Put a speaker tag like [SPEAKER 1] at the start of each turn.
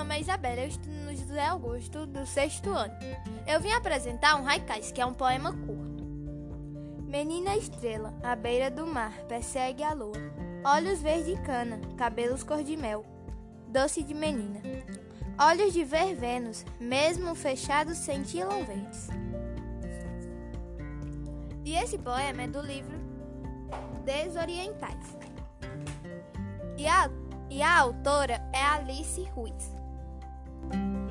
[SPEAKER 1] é Isabela, eu estudo no José Augusto do sexto ano. Eu vim apresentar um haikais, que é um poema curto. Menina estrela, à beira do mar, persegue a lua. Olhos verde cana, cabelos cor de mel, doce de menina. Olhos de ver Vênus, mesmo fechados, cintilam verdes. E esse poema é do livro Desorientais. E a, e a autora é Alice Ruiz. thank you